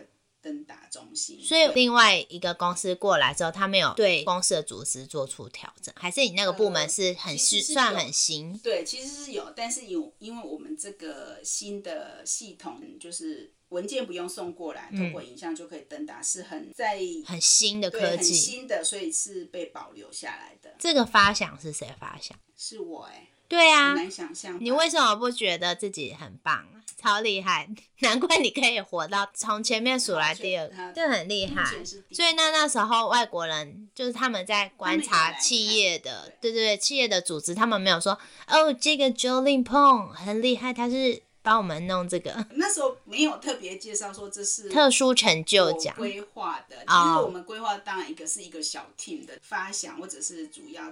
登达中心，所以另外一个公司过来之后，他没有对公司的组织做出调整，还是你那个部门是很呃是是算很新？对，其实是有，但是有，因为我们这个新的系统就是文件不用送过来，透过影像就可以登打，是很在嗯很新的科技。新的，所以是被保留下来的。这个发想是谁发想？是我哎、对啊很，难想象。你为什么不觉得自己很棒啊？超厉害，难怪你可以活到从前面数来第二这很厉害所以那那时候外国人就是他们在观察企业的对对对，企业的组织，他们没有说哦，这个 Jolin Pong 很厉害，他是帮我们弄这个 那时候没有特别介绍说这是特殊成就我奖。规划的。其哦实我们规划当然一个是一个小 team 的发想，或者是主要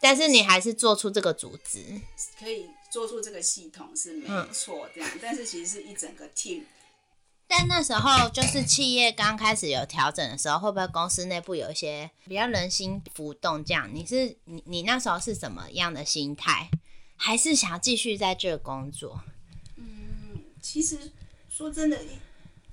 但是你还是做出这个组织，可以做出这个系统是没嗯错这样，但是其实是一整个 team。但那时候就是企业刚开始有调整的时候，会不会公司内部有一些比较人心浮动？这样，你是你你那时候是什么样的心态？还是想要继续在这工作？嗯其实说真的，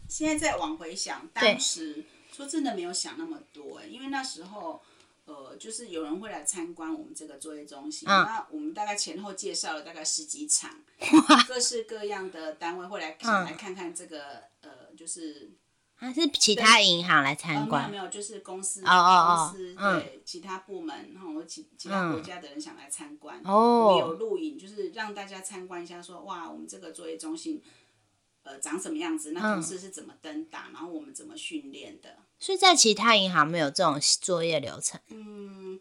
现在再往回想，当时说真的没有想那么多、欸，因为那时候。呃，就是有人会来参观我们这个作业中心，嗯那我们大概前后介绍了大概十几场，各式各样的单位会来嗯来看看这个，呃，就是还是其他银行来呃，参观？没有没有，就是公司哦公司嗯对其他部门，然后其其他国家的人想来参观，哦我们有录影，就是让大家参观一下说哇，我们这个作业中心。呃，长什么样子？那嗯同事是怎么登打？然后我们怎么训练的？所以在其他银行没有这种作业流程。嗯，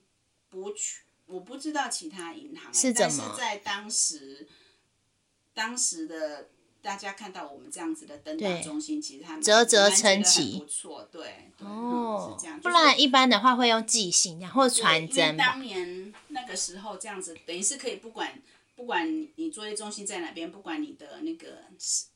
不去，我不知道其他银行欸、是但怎么是在当时，当时的大家看到我们这样子的登打对中心，其实他们啧啧称奇不错，对，对哦嗯是这样，不然一般的话会用寄信这样或者传真吧。当年那个时候这样子，等于是可以不管不管你作业中心在哪边，不管你的那个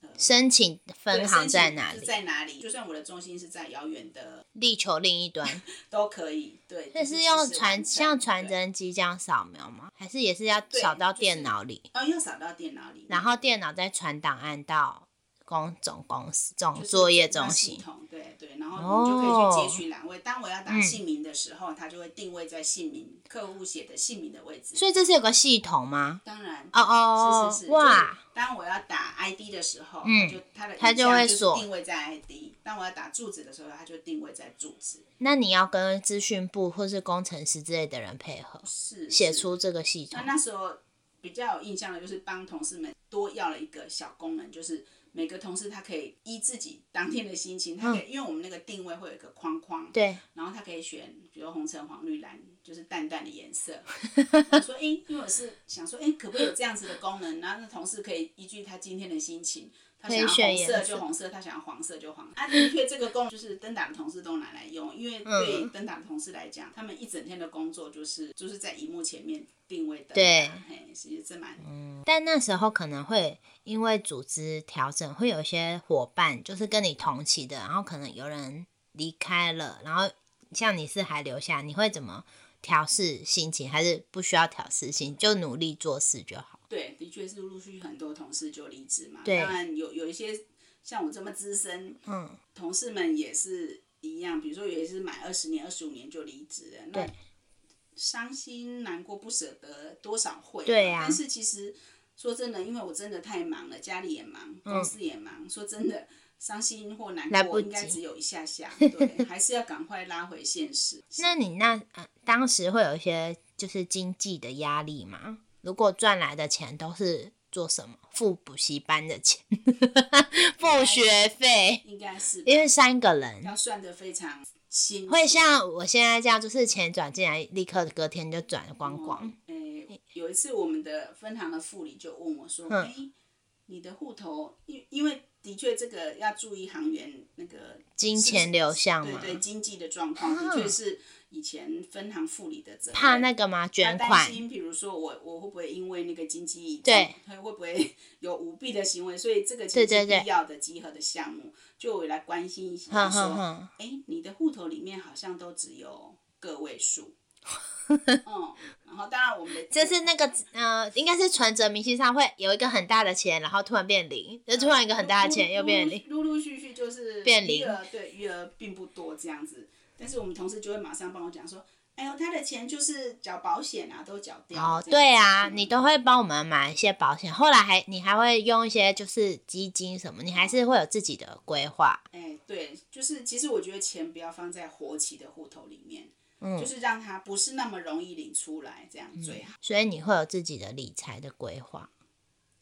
呃申请分行在哪里？在哪里，就算我的中心是在遥远的地球另一端。都可以。对，这是及用传像传真机这样扫描吗？还是也是要扫到电脑里，哦，要扫到电脑里，然后电脑再传档案到公总公司总就是作业中心？系统，对对，然后你就可以去截取栏位。当我要打嗯姓名的时候，它就会定位在姓名客户写的姓名的位置。所以这是有个系统吗？当然，哦哦是是是，哇！当我要打 ID 的时候，嗯它就它的它就会锁定位在 ID。当我要打住址的时候，它就定位在住址。那你要跟资讯部或是工程师之类的人配合，是是写出这个系统那。那时候比较有印象的就是帮同事们多要了一个小功能，就是每个同事他可以依自己当天的心情，他可以、因为我们那个定位会有一个框框，对，然后他可以选，比如红橙黄绿蓝，就是淡淡的颜色。我说，诶，因为我是想说，诶，可不可以有这样子的功能？然后那同事可以依据他今天的心情，他想要可以选红色颜色就红色，他想要黄色就黄。啊，的确这个工就是灯打的同事都拿来用，因为对嗯登打的同事来讲，他们一整天的工作就是就是在荧幕前面定位灯，对嘿，其实这蛮但那时候可能会因为组织调整，会有一些伙伴就是跟你同期的，然后可能有人离开了，然后像你是还留下，你会怎么调试心情？还是不需要调试心，就努力做事就好？对，的确是陆陆续续很多同事就离职嘛。对当然有有一些像我这么资深，嗯，同事们也是一样，比如说有些是满二十年、二十五年就离职了，那对伤心、难过、不舍得，多少会嘛。对呀但是其实说真的，因为我真的太忙了，家里也忙，公司也忙，说真的。伤心或难过，应该只有一下下，对，还是要赶快拉回现实。那你那呃当时会有一些就是经济的压力吗？如果赚来的钱都是做什么？付补习班的钱，付学费，应该是因为三个人要算的非常清楚，会像我现在这样，就是钱转进来，立刻隔天就转光光。诶、有一次我们的分行的副理就问我说：“嗯诶、你的户头，因因为的确这个要注意行员那个金钱流向嘛，对对经济的状况，的确是以前分行副理的责任。怕那个吗？捐款，心，比如说我我会不会因为那个经济对状，会不会 有舞弊的行为？所以这个其实是对对对必要的集合的项目，就我来关心一下哼说，哎，你的户头里面好像都只有个位数。嗯，然后当然我们的就是那个呃，应该是存折明细上会有一个很大的钱，然后突然变零，就突然一个很大的钱又变零。陆陆续续就是变零余额对余额并不多这样子，但是我们同事就会马上帮我讲说，哎呦，他的钱就是缴保险啊，都缴掉。哦，对啊，嗯你都会帮我们买一些保险，后来还你还会用一些就是基金什么，你还是会有自己的规划。哎，对，就是其实我觉得钱不要放在活期的户头里面，嗯就是让它不是那么容易领出来，这样最好，所以你会有自己的理财的规划。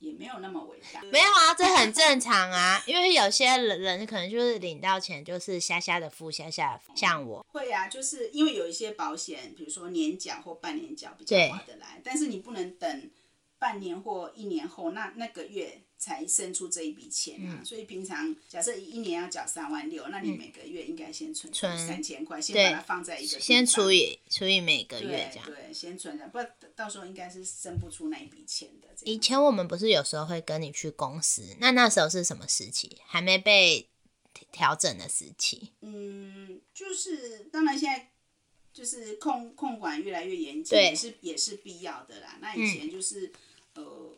也没有那么伟大。没有啊，这很正常啊，因为有些人人可能就是领到钱就是瞎瞎的付，瞎瞎的付，像我，会啊，就是因为有一些保险，比如说年缴或半年缴比较划得来，但是你不能等半年或一年后，那那个月才生出这一笔钱啊。嗯所以平常假设一年要缴三万六，那你每个月应该先存存三千块，先把它放在一个先除以除以每个月这样。对，先存着，不然到时候应该是生不出那一笔钱的。以前我们不是有时候会跟你去公司，那那时候是什么时期？还没被调整的时期。嗯，就是当然现在就是控控管越来越严谨，也是也是必要的啦。那以前就是、呃，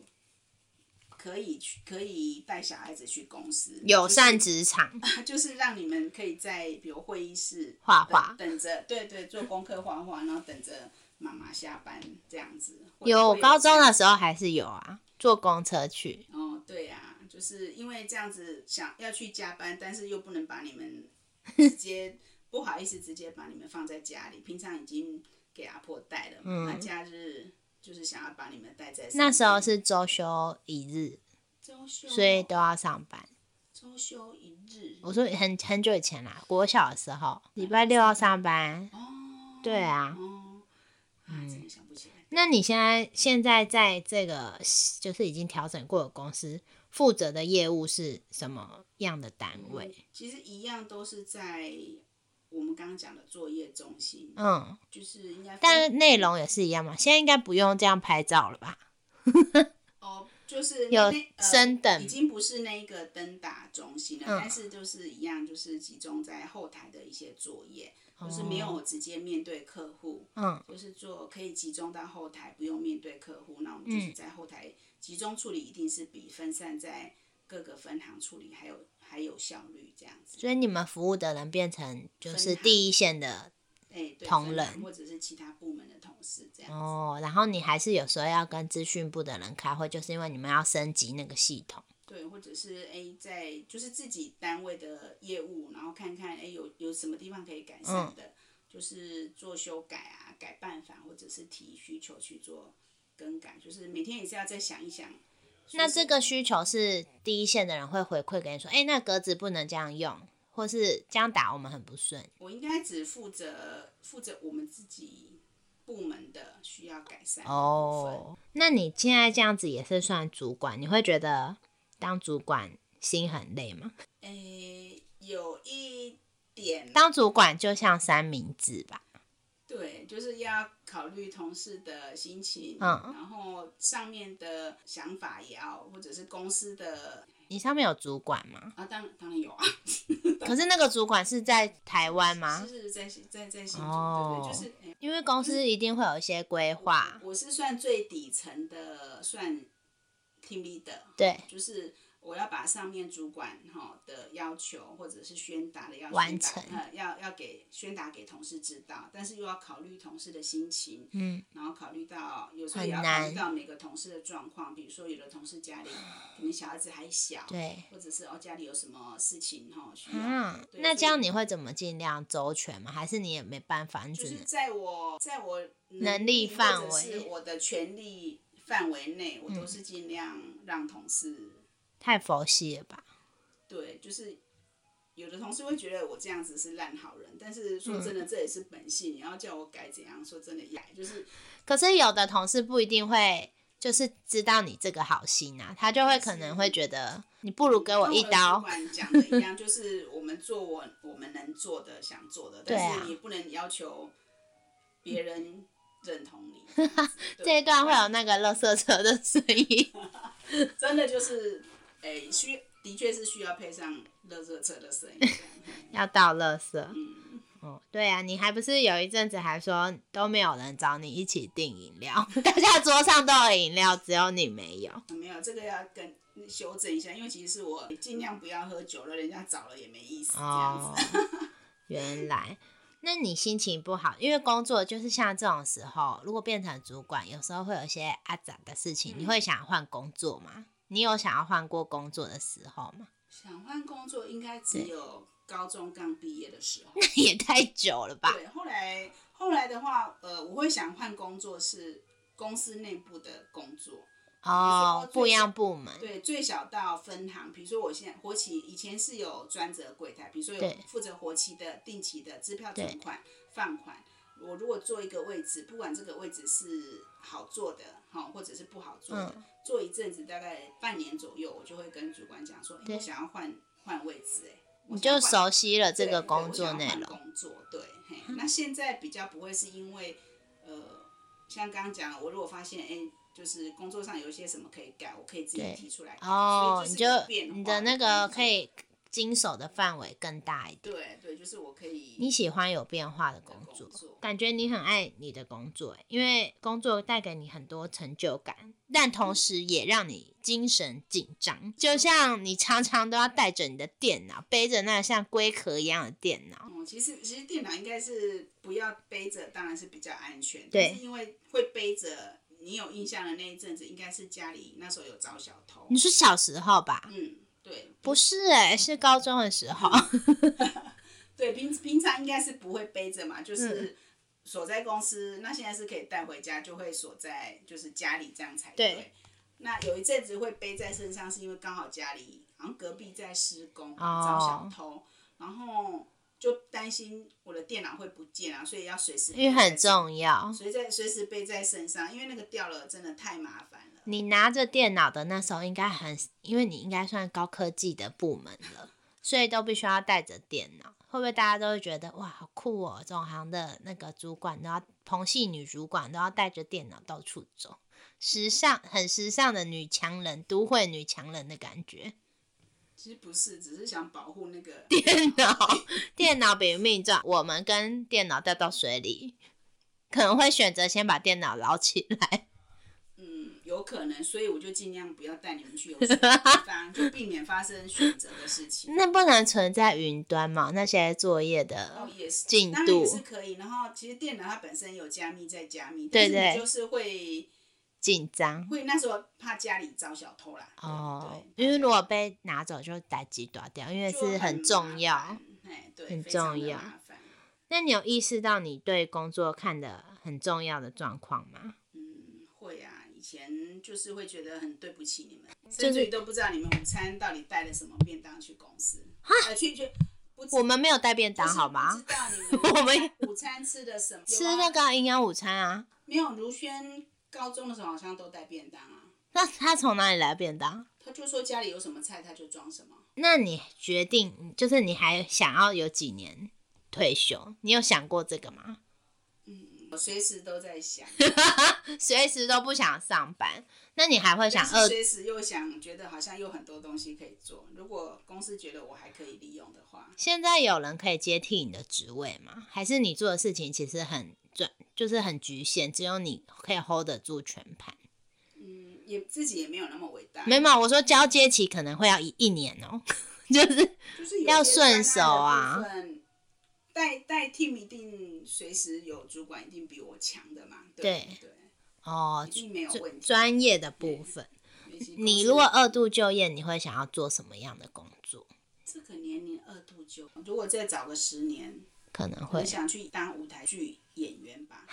可以去可以带小孩子去公司，友善职场，就是让你们可以在比如会议室画画等等着，对对，做功课画画，然后等着妈妈下班这样子。会有会高中的时候还是有啊，坐公车去。哦，对呀、就是因为这样子想要去加班，但是又不能把你们直接不好意思直接把你们放在家里，平常已经给阿婆带了嘛，那假日就是想要把你们带在那时候是周休一日，周休，所以都要上班。周休一日。我说很很久以前啦，国小的时候，礼拜六要上班。哦，对啊，哦，啊，真的想不起来。那你现在现在在这个就是已经调整过的公司，负责的业务是什么样的单位？其实一样都是在我们刚刚讲的作业中心，嗯，就是应该分，但内容也是一样嘛。现在应该不用这样拍照了吧？哦，就是有升等已经不是那个灯打中心了，嗯但是就是一样，就是集中在后台的一些作业，哦就是没有直接面对客户，嗯，就是做可以集中到后台，不用面对客户，那我们嗯就是在后台集中处理，一定是比分散在各个分行处理还有还有效率这样子。所以你们服务的人变成就是第一线的哎，同仁或者是其他部门的同事这样子。哦，然后你还是有时候要跟资讯部的人开会，就是因为你们要升级那个系统。对，或者是哎，在就是自己单位的业务，然后看看哎有有什么地方可以改善的，就是做修改啊、改办法，或者是提需求去做更改，就是每天也是要再想一想。那这个需求是第一线的人会回馈给你说，哎、那格子不能这样用，或是这样打我们很不顺。我应该只负责负责我们自己部门的需要改善。哦，那你现在这样子也是算主管，你会觉得当主管心很累吗？诶，有一点当主管就像三明治吧，对，就是要考虑同事的心情，嗯。然后上面的想法也要，或者是公司的你上面有主管吗？啊，当当然有啊，可是那个主管是在台湾吗？是是在在在新竹，哦。对对，就是诶因为公司一定会有一些规划，我是算最底层的，算 team leader，对，就是我要把上面主管哈的要求，或者是宣达的要完成呃，要要给宣达给同事知道，但是又要考虑同事的心情，嗯，然后考虑到有时候也要考虑到每个同事的状况，比如说有的同事家里可能小孩子还小，对，或者是哦家里有什么事情哈需要，嗯，那这样你会怎么尽量周全吗？还是你也没办法，就是在我在我能力力范围我的权利范围内，我都嗯是尽量让同事。太佛系了吧？对，就是有的同事会觉得我这样子是烂好人，但是嗯说真的，这也是本性。你要叫我改怎样，说真的也就是可是有的同事不一定会，就是知道你这个好心啊，他就会可能会觉得你不如给我一刀，管讲的一样，就是我们做我我们能做的、想做的，但是你不能要求别人认同你。这一段会有那个垃圾车的声音。真的就是，诶、需的确是需要配上乐色车的声音这样。嘿 要倒垃圾。嗯，哦，对啊，你还不是有一阵子还说都没有人找你一起订饮料，大家桌上都有饮料，只有你没有。没有这个要跟修正一下，因为其实是我尽量不要喝酒了，人家找了也没意思这样哦子。，原来。那你心情不好，因为工作就是像这种时候，如果变成主管，有时候会有一些阿杂的事情，你会想换工作吗？你有想要换过工作的时候吗？想换工作应该只有高中刚毕业的时候。那 也太久了吧？对，后来后来的话，呃，我会想换工作是公司内部的工作。哦，不一样部门，对，最小到分行，比如说我现在活期以前是有专责柜台，比如说有负责活期的、定期的支票存款、放款，我如果做一个位置，不管这个位置是好做的，哈，或者是不好做的，嗯做一阵子，大概半年左右，我就会跟主管讲说，哎、对我想要换换位置、哎，你就熟悉了这个工作内容。工作对，嘿，那现在比较不会是因为，呃，像刚刚讲的，我如果发现，哎、就是工作上有一些什么可以改，我可以自己提出来。哦，你就你的那个可以经手的范围更大一点。对对，就是我可以。你喜欢有变化的工作工作，感觉你很爱你的工作欸，因为工作带给你很多成就感，但同时也让你精神紧张。就像你常常都要带着你的电脑，背着那像龟壳一样的电脑。哦，其实其实电脑应该是不要背着，当然是比较安全。对但是因为会背着，你有印象的那一阵子，应该是家里那时候有找小偷你。是小时候吧？嗯，对，不是哎、是高中的时候。对，平平常应该是不会背着嘛，嗯就是锁在公司。那现在是可以带回家，就会锁在就是家里这样才对那有一阵子会背在身上，是因为刚好家里好像隔壁在施工，哦遭小偷，然后就担心我的电脑会不见啊，所以要随时因为很重要。随在随时背在身上，因为那个掉了真的太麻烦了。你拿着电脑的那时候应该很，因为你应该算高科技的部门了，所以都必须要带着电脑。会不会大家都会觉得哇，好酷哦？总行的那个主管都要同系女主管都要带着电脑到处走，时尚很时尚的女强人，都会女强人的感觉。其实不是，只是想保护那个电脑，电脑比命重要，我们跟电脑掉到水里，可能会选择先把电脑捞起来。可能，所以我就尽量不要带你们去有水的地方，就避免发生选择的事情。那不能存在云端嘛？那些作业的哦，也是，进当然也度是可以。然后其实电脑它本身有加密再加密，对对就是会紧张会那时候怕家里遭小偷啦。哦，对因为如果被拿走就打击打掉，因为是很重要对，很重要。那你有意识到你对工作看的很重要的状况吗？前就是会觉得很对不起你们，甚至于都不知道你们午餐到底带了什么便当去公司，呃，去去。我们没有带便当好吗？知道你们 我们午餐吃的什么？吃那个营养午餐啊。没有？如轩高中的时候好像都带便当啊，那他从哪里来便当？他就说家里有什么菜他就装什么。那你决定就是你还想要有几年退休？你有想过这个吗？我随时都在想，随时都不想上班，那你还会想但二随时又想觉得好像有很多东西可以做。如果公司觉得我还可以利用的话，现在有人可以接替你的职位吗？还是你做的事情其实很专，就是很局限，只有你可以 hold 得住全盘？嗯，也自己也没有那么伟大，没有，我说交接期可能会要一一年哦、就是就是要顺手啊。带带 team 一定随时有主管一定比我强的嘛，对对对，哦一，定没有问题。专业的部分。你如果二度就业，你会想要做什么样的工作？这个年龄二度就，如果再找个十年，可能会想去当舞台剧演员吧，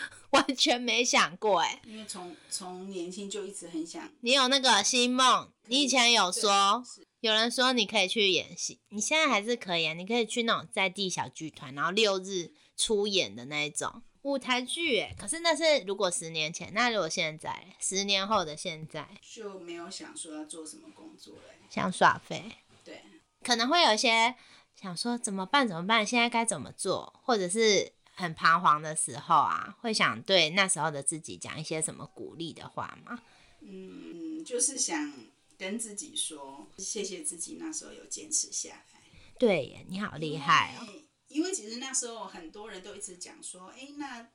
完全没想过哎、因为从从年轻就一直很想。你有那个新梦，你以前有说，有人说你可以去演戏，你现在还是可以啊，你可以去那种在地小剧团，然后六日出演的那一种。舞台剧，哎，可是那是如果十年前，那如果现在，十年后的现在，就没有想说要做什么工作嘞。想耍废，对，可能会有一些想说怎么办怎么办，现在该怎么做，或者是很彷徨的时候啊，会想对那时候的自己讲一些什么鼓励的话吗？嗯，就是想跟自己说，谢谢自己那时候有坚持下来。对耶，你好厉害哦！因为其实那时候很多人都一直讲说，哎，那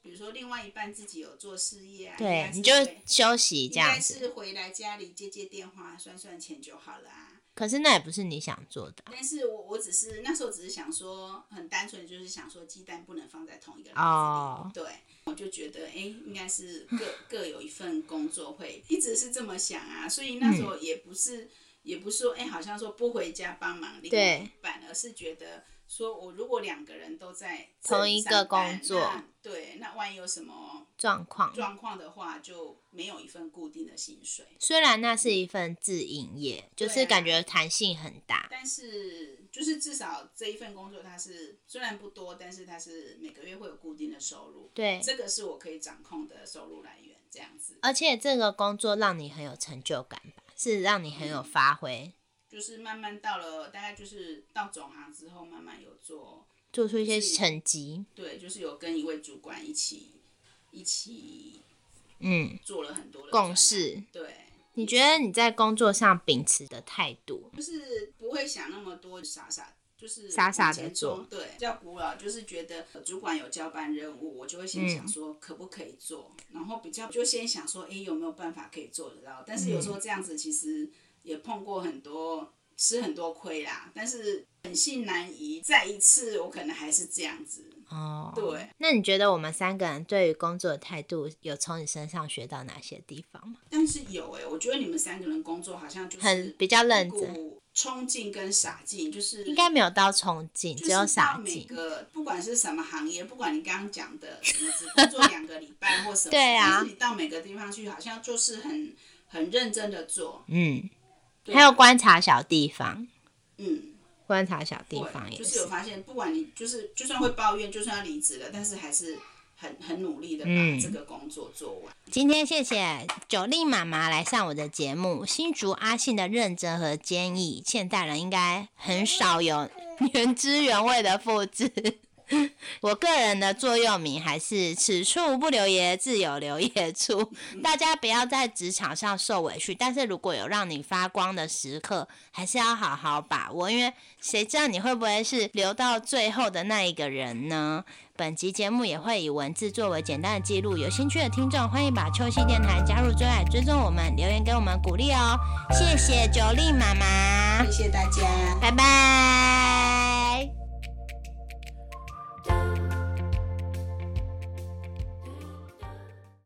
比如说另外一半自己有做事业啊，对你就休息这样子。是回来家里接接电话，算算钱就好了啊。可是那也不是你想做的啊但是我我只是那时候只是想说，很单纯就是想说鸡蛋不能放在同一个篮子里。哦对，我就觉得哎、诶应该是各各有一份工作会，一直是这么想啊。所以那时候嗯也不是、也不是说哎、好像说不回家帮忙另外对一半，而是觉得说我如果两个人都在同一个工作对，那万一有什么状况。状况的话，就没有一份固定的薪水。虽然那是一份自营业，就是感觉弹性很大。但是就是至少这一份工作它是虽然不多，但是它是每个月会有固定的收入，对，这个是我可以掌控的收入来源，这样子。而且这个工作让你很有成就感吧，是让你很有发挥，就是慢慢到了大概就是到总行之后，慢慢有做，做出一些成绩，对，就是有跟一位主管一起一起嗯，做了很多的共专案识。对，你觉得你在工作上秉持的态度，就是不会想那么多，傻傻就是傻傻的做对，比较古老，就是觉得主管有交办任务，我就会先嗯想说可不可以做，然后比较就先想说，哎，有没有办法可以做得到？但是有嗯时候这样子其实也碰过很多吃很多亏啦，但是本性难移，再一次我可能还是这样子，哦，对。那你觉得我们三个人对于工作的态度，有从你身上学到哪些地方吗？但是有哎、我觉得你们三个人工作好像就是很比较认真冲劲跟傻劲，就是应该没有到冲劲，只有傻劲。个不管是什么行业，不管你刚刚讲的什么只工作两个礼拜或什么，对啊但是你到每个地方去，好像就是很很认真的做，嗯，对还有观察小地方，嗯，观察小地方也就是有发现，不管你就是就算会抱怨，就算要离职了，但是还是很很努力的嗯把这个工作做完。今天谢谢九令妈妈来上我的节目。新竹阿信的认真和坚毅，现代人应该很少有 原汁原味的复制。我个人的座右铭还是“此处不留爷，自有留爷处”。大家不要在职场上受委屈，但是如果有让你发光的时刻，还是要好好把握，因为谁知道你会不会是留到最后的那一个人呢？本集节目也会以文字作为简单的记录，有兴趣的听众欢迎把秋夕电台加入追爱，追踪我们，留言给我们鼓励哦。谢谢九力妈妈，谢谢大家。拜拜。